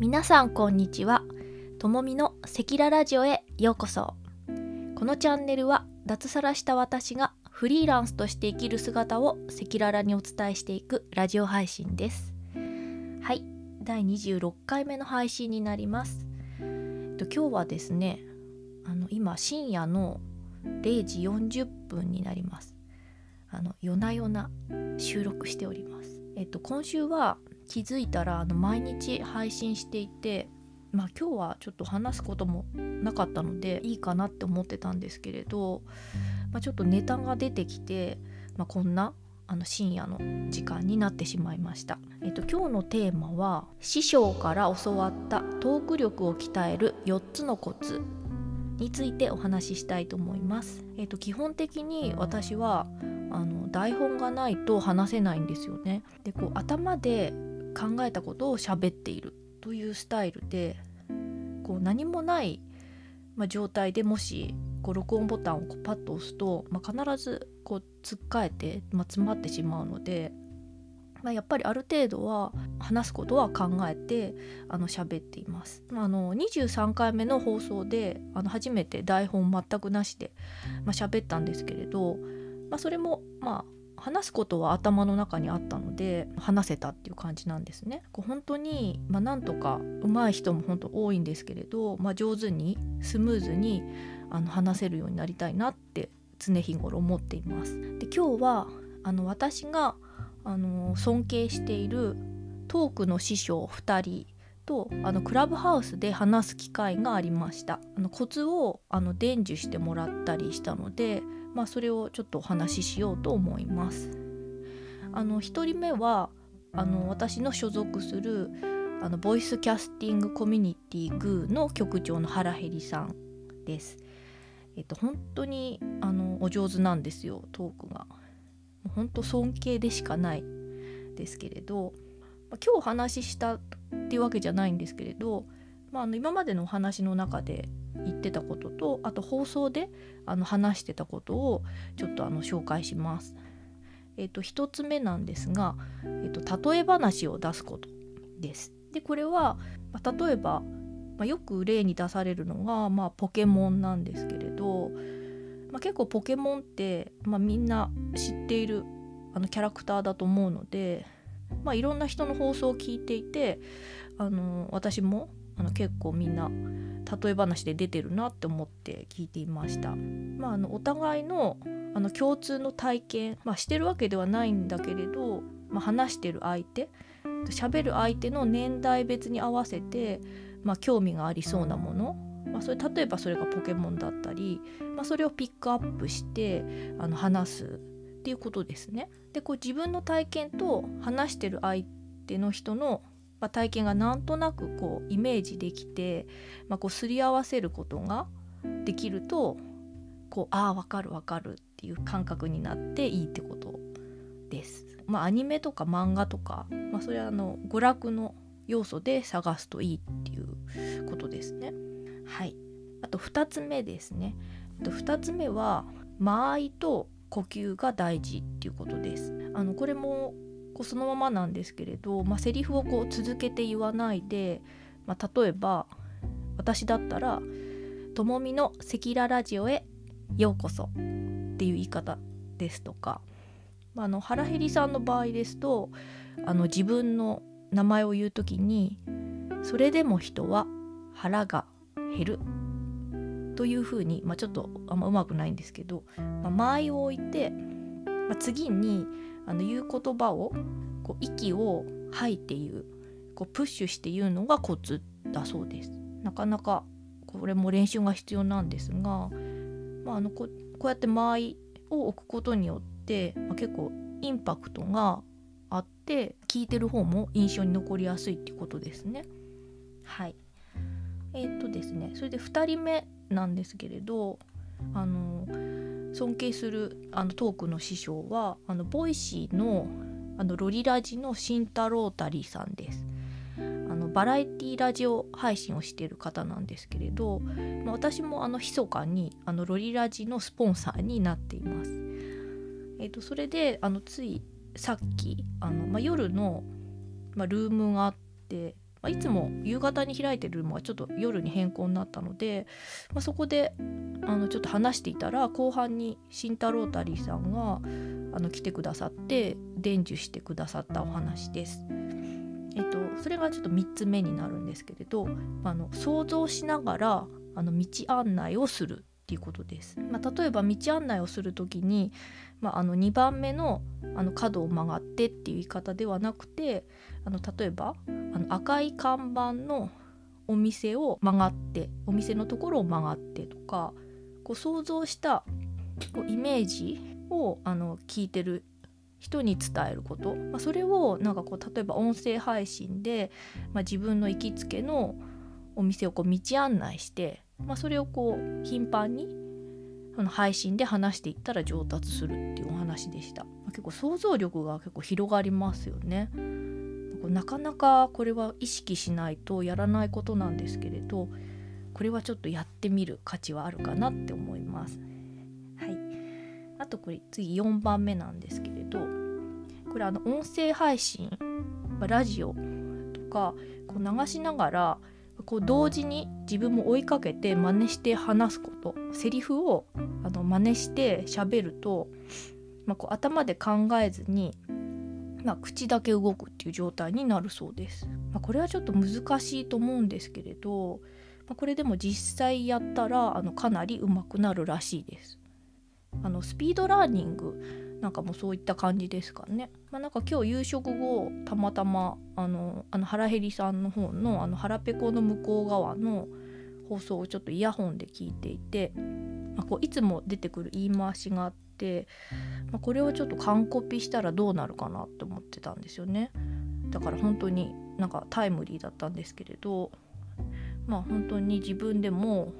皆さんこんにちは。ともみのセキララジオへようこそ。このチャンネルは脱サラした私がフリーランスとして生きる姿を赤裸々にお伝えしていくラジオ配信です。はい。第26回目の配信になります。えっと今日はですねあの今深夜の0時40分になります。あの夜な夜な収録しております。えっと今週は気づいたらあの毎日配信していてまあ今日はちょっと話すこともなかったのでいいかなって思ってたんですけれど、まあ、ちょっとネタが出てきて、まあ、こんなあの深夜の時間になってしまいました、えっと、今日のテーマは師匠から教わったトーク力を鍛える4つのコツについてお話ししたいと思います。えっと、基本的に私はあの台本がないと話せないんですよね。でこう頭で考えたことを喋っているというスタイルでこう何もない、まあ、状態でもしこう録音ボタンをこうパッと押すと、まあ、必ずこうつっかえて、まあ、詰まってしまうので、まあ、やっぱりある程度は話すことは考えてあの喋っています。あの23回目の放送であの初めて台本全くなしで、まあ、喋ったんですけれど、まあ、それもまあ話すことは頭の中にあったので話せたっていう感じなんですね。こう本当に、まあ、なんとか上手い人も本当多いんですけれど、まあ、上手にスムーズにあの話せるようになりたいなって常日頃思っています。で今日はあの私があの尊敬しているトークの師匠2人とあのクラブハウスで話す機会がありましたあのコツをあの伝授してもらったりしたのでまあ、それをちょっとお話ししようと思います。あの1人目はあの私の所属するあのボイスキャスティングコミュニティグーの局長の原ヘリさんです。えっと本当にあのお上手なんですよトークが。本当尊敬でしかないですけれど、まあ、今日お話ししたっていうわけじゃないんですけれど、まあ、あの今までのお話の中で言ってたこととあと放送であの話してたことをちょっとあの紹介します。えーと、1つ目なんですが、えーと、例え話を出すことです。でこれは、まあ、例えば、まあ、よく例に出されるのが、まあ、ポケモンなんですけれど、まあ、結構ポケモンって、まあ、みんな知っているあのキャラクターだと思うので、まあ、いろんな人の放送を聞いていてあの私もあの結構みんな例え話で出てるなって思って聞いていました。まあ、あのお互いのあの共通の体験、まあ、してるわけではないんだけれど、まあ、話してる相手喋る相手の年代別に合わせて、まあ、興味がありそうなもの、まあ、それ例えばそれがポケモンだったり、まあ、それをピックアップしてあの話すっていうことですね。でこう自分の体験と話してる相手の人のまあ、体験がなんとなくこうイメージできて、まあ、こうすり合わせることができるとこうああ分かる分かるっていう感覚になっていいってことです。まあ、アニメとか漫画とか、まあ、それはあの娯楽の要素で探すといいっていうことですね。はい、あと2つ目ですね。2つ目は間合いと呼吸が大事っていうことです。あのこれもこうそのままなんですけれど、まあ、セリフをこう続けて言わないで、まあ、例えば私だったら「ともみの赤裸ラジオへようこそ」っていう言い方ですとか、まあ、あの原ヘリさんの場合ですとあの自分の名前を言う時に「それでも人は腹が減る」というふうに、まあ、ちょっとあんまうまくないんですけど、まあ、間合いを置いて、まあ、次に「あの言う言葉をこう息を吐いて言うこうプッシュして言うのがコツだそうです。なかなかこれも練習が必要なんですが、まあ、あのここうやって間合いを置くことによって、まあ、結構インパクトがあって聞いてる方も印象に残りやすいっていうことですね。はいえー、っとですねそれで2人目なんですけれどあの尊敬するあのトークの師匠はあの Voicy のあのロリラジの慎太郎たりさんです。あのバラエティラジオ配信をしている方なんですけれど、まあ、私もあの密かにあのロリラジのスポンサーになっています。えーと、それであのついさっきあの、まあ、夜の、まあ、ルームがあってまあ、いつも夕方に開いてるルームはちょっと夜に変更になったので、まあ、そこであのちょっと話していたら後半に慎太郎たりさんがあの来てくださって伝授してくださったお話です。えっと、それがちょっと3つ目になるんですけれどあの想像しながらあの道案内をするっていうことです。まあ、例えば道案内をする時に、まあ、あの2番目のあの角を曲がってっていう言い方ではなくてあの例えばあの赤い看板のお店を曲がってお店のところを曲がってとかこう想像したこうイメージをあの聞いてる人に伝えること、まあ、それをなんかこう例えば音声配信で、まあ、自分の行きつけのお店をこう道案内して、まあ、それをこう頻繁にその配信で話していったら上達するっていうお話でした、まあ、結構想像力が結構広がりますよね。なかなかこれは意識しないとやらないことなんですけれどこれはちょっとやってみる価値はあるかなって思います。はい。あとこれ次4番目なんですけれどこれあの音声配信ラジオとかこう流しながらこう同時に自分も追いかけて真似して話すことセリフをあの真似して喋ると、まあ、こう頭で考えずに、まあ、口だけ動くっていう状態になるそうです。まあ、これはちょっと難しいと思うんですけれど、ま、これでも実際やったらあのかなり上手くなるらしいです。あのスピードラーニングなんかもうそういった感じですかね。まあ、なんか今日夕食後たまたまあのあの腹減りさんの方のあの腹ペコの向こう側の放送をちょっとイヤホンで聞いていて、まあ、こういつも出てくる言い回しがあって、まあ、これをちょっと完コピしたらどうなるかなって思ってたんですよね。だから本当になんかタイムリーだったんですけれどまあ本当に自分でも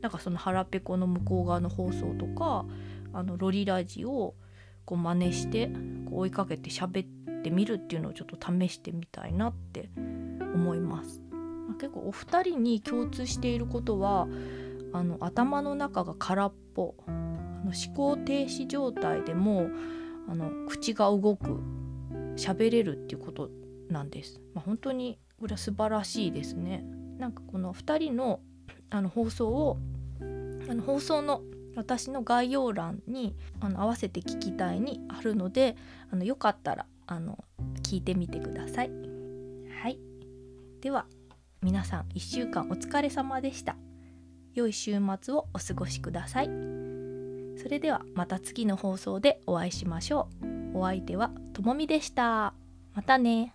なんかその腹ペコの向こう側の放送とかあのロリラジをこう真似してこう追いかけて喋ってみるっていうのをちょっと試してみたいなって思います。まあ、結構お二人に共通していることはあの頭の中が空っぽあの思考停止状態でもあの口が動く喋れるっていうことなんです。まあ、本当にこれは素晴らしいですね。なんかこの2人のあの放送をあの放送の私の概要欄にあの合わせて聞きたいにあるのであのよかったらあの聞いてみてください。はい。では皆さん1週間お疲れ様でした。良い週末をお過ごしください。それではまた次の放送でお会いしましょう。お相手はともみでした。またね。